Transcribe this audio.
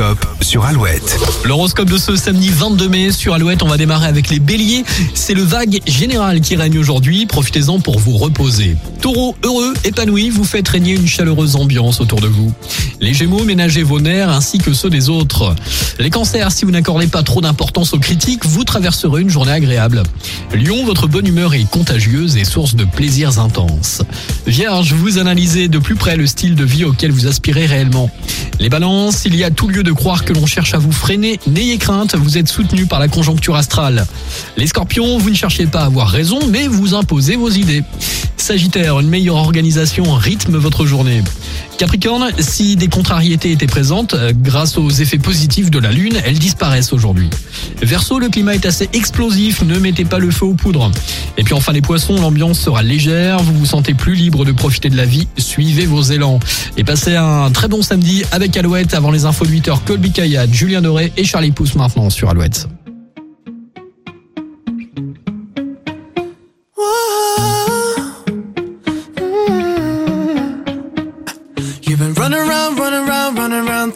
L'horoscope sur Alouette. L'horoscope de ce samedi 22 mai sur Alouette, on va démarrer avec les béliers. C'est le vague général qui règne aujourd'hui, profitez-en pour vous reposer. Taureau, heureux, épanoui, vous faites régner une chaleureuse ambiance autour de vous. Les gémeaux, ménagez vos nerfs ainsi que ceux des autres. Les cancers, si vous n'accordez pas trop d'importance aux critiques, vous traverserez une journée agréable. Lion, votre bonne humeur est contagieuse et source de plaisirs intenses. Vierge, vous analysez de plus près le style de vie auquel vous aspirez réellement. Les balances, il y a tout lieu de croire que l'on cherche à vous freiner. N'ayez crainte, vous êtes soutenu par la conjoncture astrale. Les scorpions, vous ne cherchez pas à avoir raison, mais vous imposez vos idées. Sagittaire, une meilleure organisation rythme votre journée. Capricorne, si des contrariétés étaient présentes, euh, grâce aux effets positifs de la Lune, elles disparaissent aujourd'hui. Verseau, le climat est assez explosif, ne mettez pas le feu aux poudres. Et puis enfin les poissons, l'ambiance sera légère, vous vous sentez plus libre de profiter de la vie, suivez vos élans. Et passez un très bon samedi avec Alouette avant les infos de 8h, Colby Kayat, Julien Doré et Charlie Pousse maintenant sur Alouette. You've been running around, running around, running around.